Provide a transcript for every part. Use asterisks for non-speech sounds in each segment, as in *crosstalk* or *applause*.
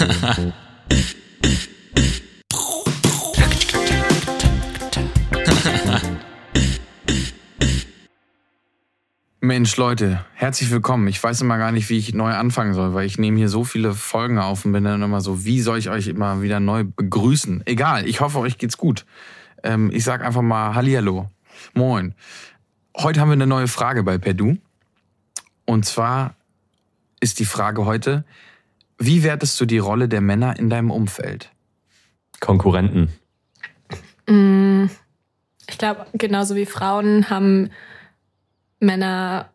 *laughs* Mensch, Leute, herzlich willkommen. Ich weiß immer gar nicht, wie ich neu anfangen soll, weil ich nehme hier so viele Folgen auf und bin dann immer so, wie soll ich euch immer wieder neu begrüßen? Egal, ich hoffe, euch geht's gut. Ähm, ich sag einfach mal Hallihallo. Moin. Heute haben wir eine neue Frage bei Perdu. Und zwar ist die Frage heute, wie wertest du die Rolle der Männer in deinem Umfeld? Konkurrenten. Mm, ich glaube, genauso wie Frauen haben Männer,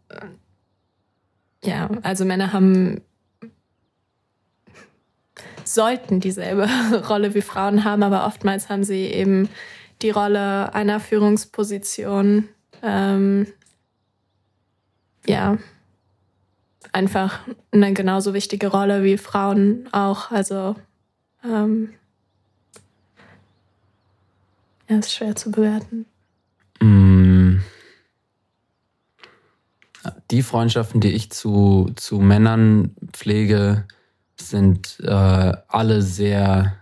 ja, also Männer haben, sollten dieselbe *laughs* Rolle wie Frauen haben, aber oftmals haben sie eben die Rolle einer Führungsposition. Ähm, ja, einfach eine genauso wichtige Rolle wie Frauen auch. Also, ähm, ja, ist schwer zu bewerten. Mm. Die Freundschaften, die ich zu, zu Männern pflege, sind äh, alle sehr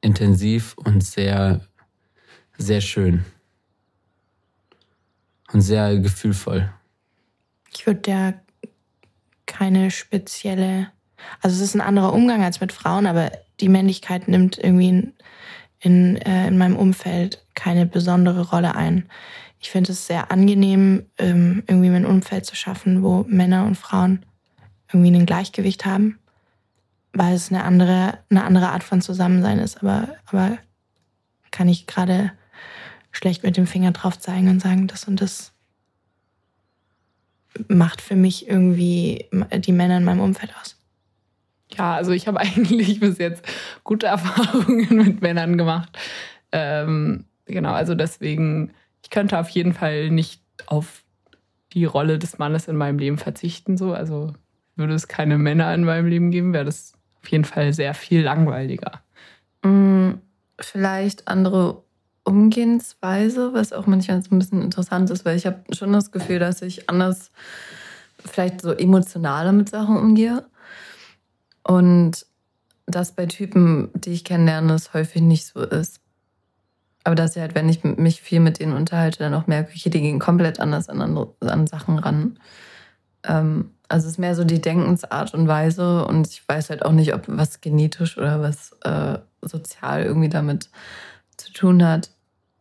intensiv und sehr, sehr schön. Und sehr gefühlvoll. Ich würde ja keine spezielle, also es ist ein anderer Umgang als mit Frauen, aber die Männlichkeit nimmt irgendwie in, in, äh, in meinem Umfeld keine besondere Rolle ein. Ich finde es sehr angenehm, ähm, irgendwie ein Umfeld zu schaffen, wo Männer und Frauen irgendwie ein Gleichgewicht haben, weil es eine andere, eine andere Art von Zusammensein ist. Aber, aber kann ich gerade schlecht mit dem Finger drauf zeigen und sagen, das und das macht für mich irgendwie die Männer in meinem Umfeld aus. Ja, also ich habe *laughs* eigentlich bis jetzt gute Erfahrungen *laughs* mit Männern gemacht. Ähm, genau, also deswegen, ich könnte auf jeden Fall nicht auf die Rolle des Mannes in meinem Leben verzichten. So. Also würde es keine Männer in meinem Leben geben, wäre das auf jeden Fall sehr viel langweiliger. Mm, vielleicht andere Umgehensweise, was auch manchmal so ein bisschen interessant ist, weil ich habe schon das Gefühl, dass ich anders, vielleicht so emotionaler mit Sachen umgehe. Und das bei Typen, die ich kennenlerne, es häufig nicht so ist. Aber dass ich halt, wenn ich mich viel mit denen unterhalte, dann auch merke, okay, die gehen komplett anders an, an Sachen ran. Ähm, also es ist mehr so die Denkensart und Weise und ich weiß halt auch nicht, ob was genetisch oder was äh, sozial irgendwie damit zu tun hat.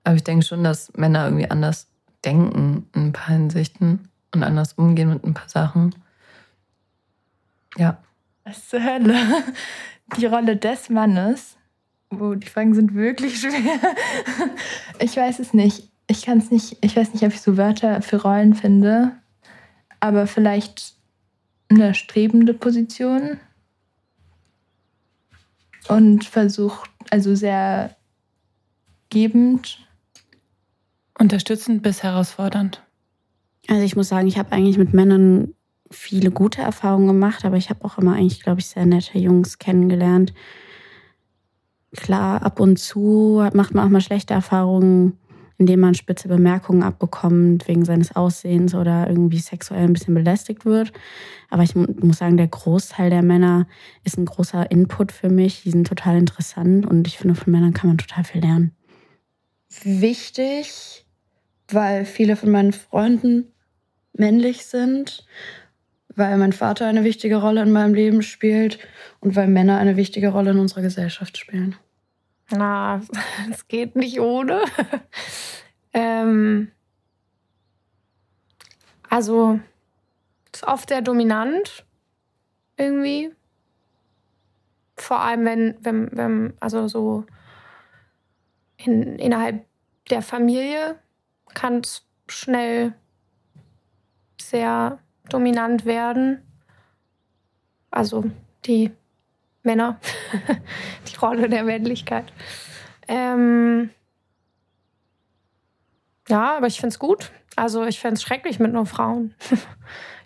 Aber ich denke schon, dass Männer irgendwie anders denken in ein paar Hinsichten und anders umgehen mit ein paar Sachen. Ja. Was zur Hölle? Die Rolle des Mannes. Oh, die Fragen sind wirklich schwer. Ich weiß es nicht. Ich kann es nicht, ich weiß nicht, ob ich so Wörter für Rollen finde. Aber vielleicht eine strebende Position. Und versucht, also sehr gebend Unterstützend bis herausfordernd. Also ich muss sagen, ich habe eigentlich mit Männern viele gute Erfahrungen gemacht, aber ich habe auch immer eigentlich, glaube ich, sehr nette Jungs kennengelernt. Klar, ab und zu macht man auch mal schlechte Erfahrungen, indem man spitze Bemerkungen abbekommt wegen seines Aussehens oder irgendwie sexuell ein bisschen belästigt wird. Aber ich muss sagen, der Großteil der Männer ist ein großer Input für mich. Die sind total interessant und ich finde, von Männern kann man total viel lernen. Wichtig weil viele von meinen Freunden männlich sind, weil mein Vater eine wichtige Rolle in meinem Leben spielt und weil Männer eine wichtige Rolle in unserer Gesellschaft spielen. Na, *laughs* es geht nicht ohne. *laughs* ähm, also ist oft sehr dominant irgendwie. Vor allem, wenn, wenn, wenn also so in, innerhalb der Familie kann es schnell sehr dominant werden. Also die Männer, *laughs* die Rolle der Männlichkeit. Ähm ja, aber ich finde es gut. Also ich finde es schrecklich mit nur Frauen. *laughs*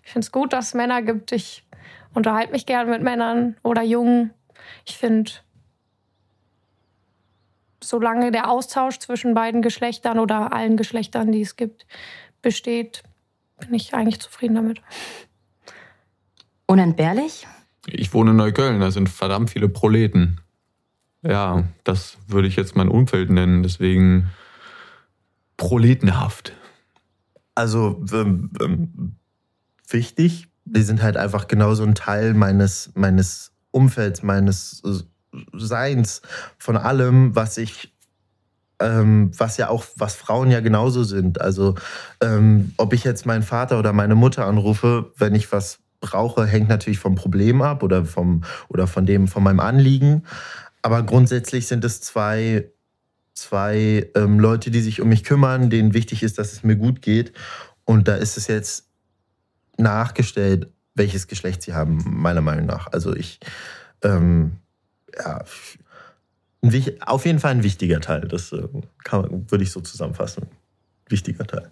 ich finde es gut, dass es Männer gibt. Ich unterhalte mich gern mit Männern oder Jungen. Ich finde solange der Austausch zwischen beiden Geschlechtern oder allen Geschlechtern, die es gibt, besteht, bin ich eigentlich zufrieden damit. Unentbehrlich? Ich wohne in Neukölln, da sind verdammt viele Proleten. Ja, das würde ich jetzt mein Umfeld nennen, deswegen proletenhaft. Also ähm, ähm, wichtig, die sind halt einfach genauso ein Teil meines, meines Umfelds, meines Seins, von allem, was ich ähm, was ja auch, was Frauen ja genauso sind. Also ähm, ob ich jetzt meinen Vater oder meine Mutter anrufe, wenn ich was brauche, hängt natürlich vom Problem ab oder vom oder von dem von meinem Anliegen. Aber grundsätzlich sind es zwei zwei ähm, Leute, die sich um mich kümmern, denen wichtig ist, dass es mir gut geht. Und da ist es jetzt nachgestellt, welches Geschlecht sie haben, meiner Meinung nach. Also ich, ähm, ja, auf jeden Fall ein wichtiger Teil. Das äh, kann, würde ich so zusammenfassen. Wichtiger Teil.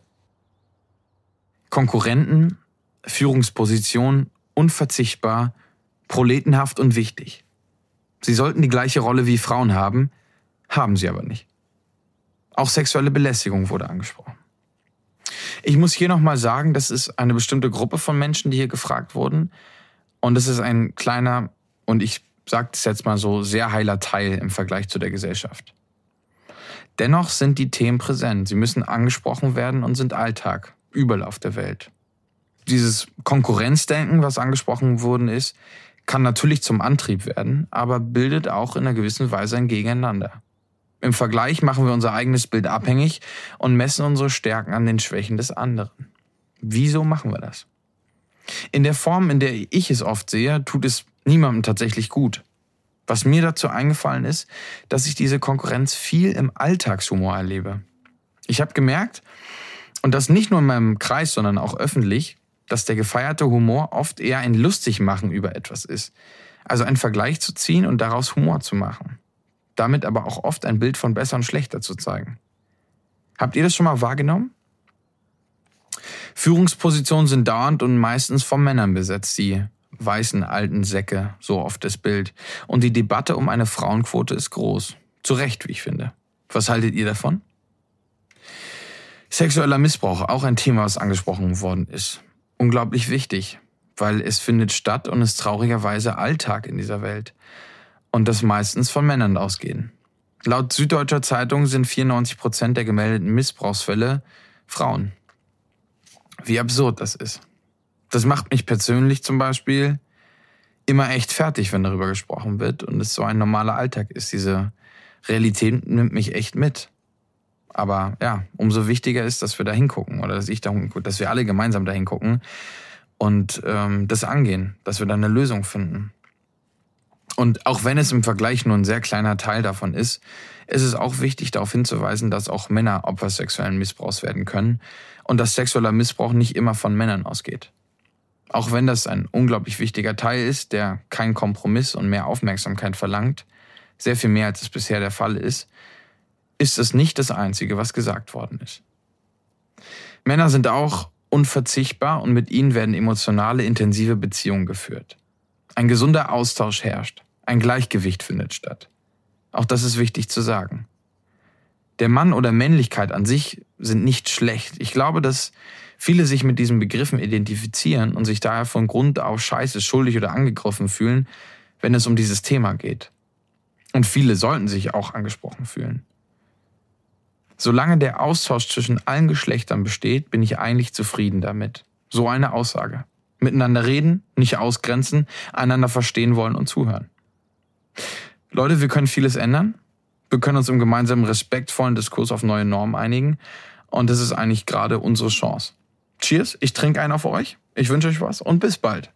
Konkurrenten, Führungsposition, unverzichtbar, proletenhaft und wichtig. Sie sollten die gleiche Rolle wie Frauen haben, haben sie aber nicht. Auch sexuelle Belästigung wurde angesprochen. Ich muss hier nochmal sagen, das ist eine bestimmte Gruppe von Menschen, die hier gefragt wurden. Und es ist ein kleiner, und ich sage es jetzt mal so, sehr heiler Teil im Vergleich zu der Gesellschaft. Dennoch sind die Themen präsent. Sie müssen angesprochen werden und sind Alltag, überall auf der Welt. Dieses Konkurrenzdenken, was angesprochen worden ist, kann natürlich zum Antrieb werden, aber bildet auch in einer gewissen Weise ein Gegeneinander. Im Vergleich machen wir unser eigenes Bild abhängig und messen unsere Stärken an den Schwächen des anderen. Wieso machen wir das? In der Form, in der ich es oft sehe, tut es niemandem tatsächlich gut. Was mir dazu eingefallen ist, dass ich diese Konkurrenz viel im Alltagshumor erlebe. Ich habe gemerkt, und das nicht nur in meinem Kreis, sondern auch öffentlich, dass der gefeierte Humor oft eher ein Lustigmachen über etwas ist. Also einen Vergleich zu ziehen und daraus Humor zu machen damit aber auch oft ein Bild von besser und schlechter zu zeigen. Habt ihr das schon mal wahrgenommen? Führungspositionen sind dauernd und meistens von Männern besetzt, die weißen alten Säcke, so oft das Bild. Und die Debatte um eine Frauenquote ist groß. Zu Recht, wie ich finde. Was haltet ihr davon? Sexueller Missbrauch, auch ein Thema, was angesprochen worden ist. Unglaublich wichtig, weil es findet statt und ist traurigerweise Alltag in dieser Welt und das meistens von Männern ausgehen. Laut Süddeutscher Zeitung sind 94 Prozent der gemeldeten Missbrauchsfälle Frauen. Wie absurd das ist. Das macht mich persönlich zum Beispiel immer echt fertig, wenn darüber gesprochen wird und es so ein normaler Alltag ist. Diese Realität nimmt mich echt mit. Aber ja, umso wichtiger ist, dass wir da hingucken oder dass ich da hingucke, dass wir alle gemeinsam da hingucken und ähm, das angehen, dass wir da eine Lösung finden. Und auch wenn es im Vergleich nur ein sehr kleiner Teil davon ist, ist es auch wichtig darauf hinzuweisen, dass auch Männer Opfer sexuellen Missbrauchs werden können und dass sexueller Missbrauch nicht immer von Männern ausgeht. Auch wenn das ein unglaublich wichtiger Teil ist, der keinen Kompromiss und mehr Aufmerksamkeit verlangt, sehr viel mehr als es bisher der Fall ist, ist es nicht das Einzige, was gesagt worden ist. Männer sind auch unverzichtbar und mit ihnen werden emotionale, intensive Beziehungen geführt. Ein gesunder Austausch herrscht. Ein Gleichgewicht findet statt. Auch das ist wichtig zu sagen. Der Mann oder Männlichkeit an sich sind nicht schlecht. Ich glaube, dass viele sich mit diesen Begriffen identifizieren und sich daher von Grund auf scheiße, schuldig oder angegriffen fühlen, wenn es um dieses Thema geht. Und viele sollten sich auch angesprochen fühlen. Solange der Austausch zwischen allen Geschlechtern besteht, bin ich eigentlich zufrieden damit. So eine Aussage. Miteinander reden, nicht ausgrenzen, einander verstehen wollen und zuhören. Leute, wir können vieles ändern. Wir können uns im gemeinsamen respektvollen Diskurs auf neue Normen einigen. Und das ist eigentlich gerade unsere Chance. Cheers, ich trinke einen auf euch. Ich wünsche euch was und bis bald.